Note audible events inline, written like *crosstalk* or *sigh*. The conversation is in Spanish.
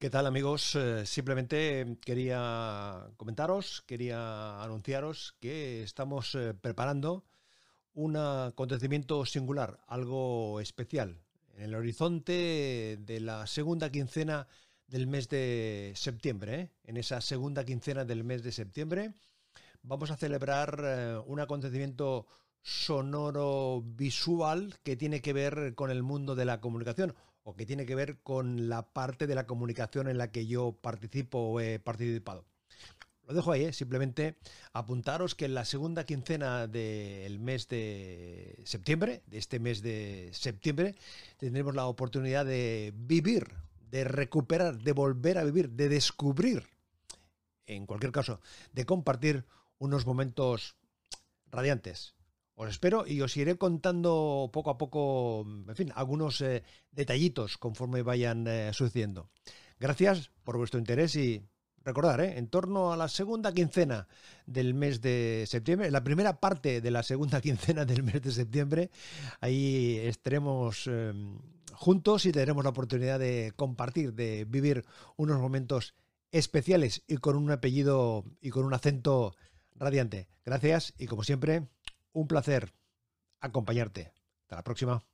¿Qué tal amigos? Eh, simplemente quería comentaros, quería anunciaros que estamos eh, preparando un acontecimiento singular, algo especial, en el horizonte de la segunda quincena del mes de septiembre. ¿eh? En esa segunda quincena del mes de septiembre vamos a celebrar un acontecimiento sonoro visual que tiene que ver con el mundo de la comunicación o que tiene que ver con la parte de la comunicación en la que yo participo o he participado. Lo dejo ahí, ¿eh? simplemente apuntaros que en la segunda quincena del mes de septiembre, de este mes de septiembre, tendremos la oportunidad de vivir, de recuperar, de volver a vivir, de descubrir, en cualquier caso, de compartir unos momentos radiantes, os espero y os iré contando poco a poco, en fin, algunos eh, detallitos conforme vayan eh, sucediendo. Gracias por vuestro interés y recordar, eh, en torno a la segunda quincena del mes de septiembre, la primera parte de la segunda *laughs* quincena del mes de septiembre, ahí estaremos juntos y tendremos la oportunidad de compartir, de vivir unos momentos especiales y con un apellido y con un acento radiante. Gracias y como siempre, un placer acompañarte. Hasta la próxima.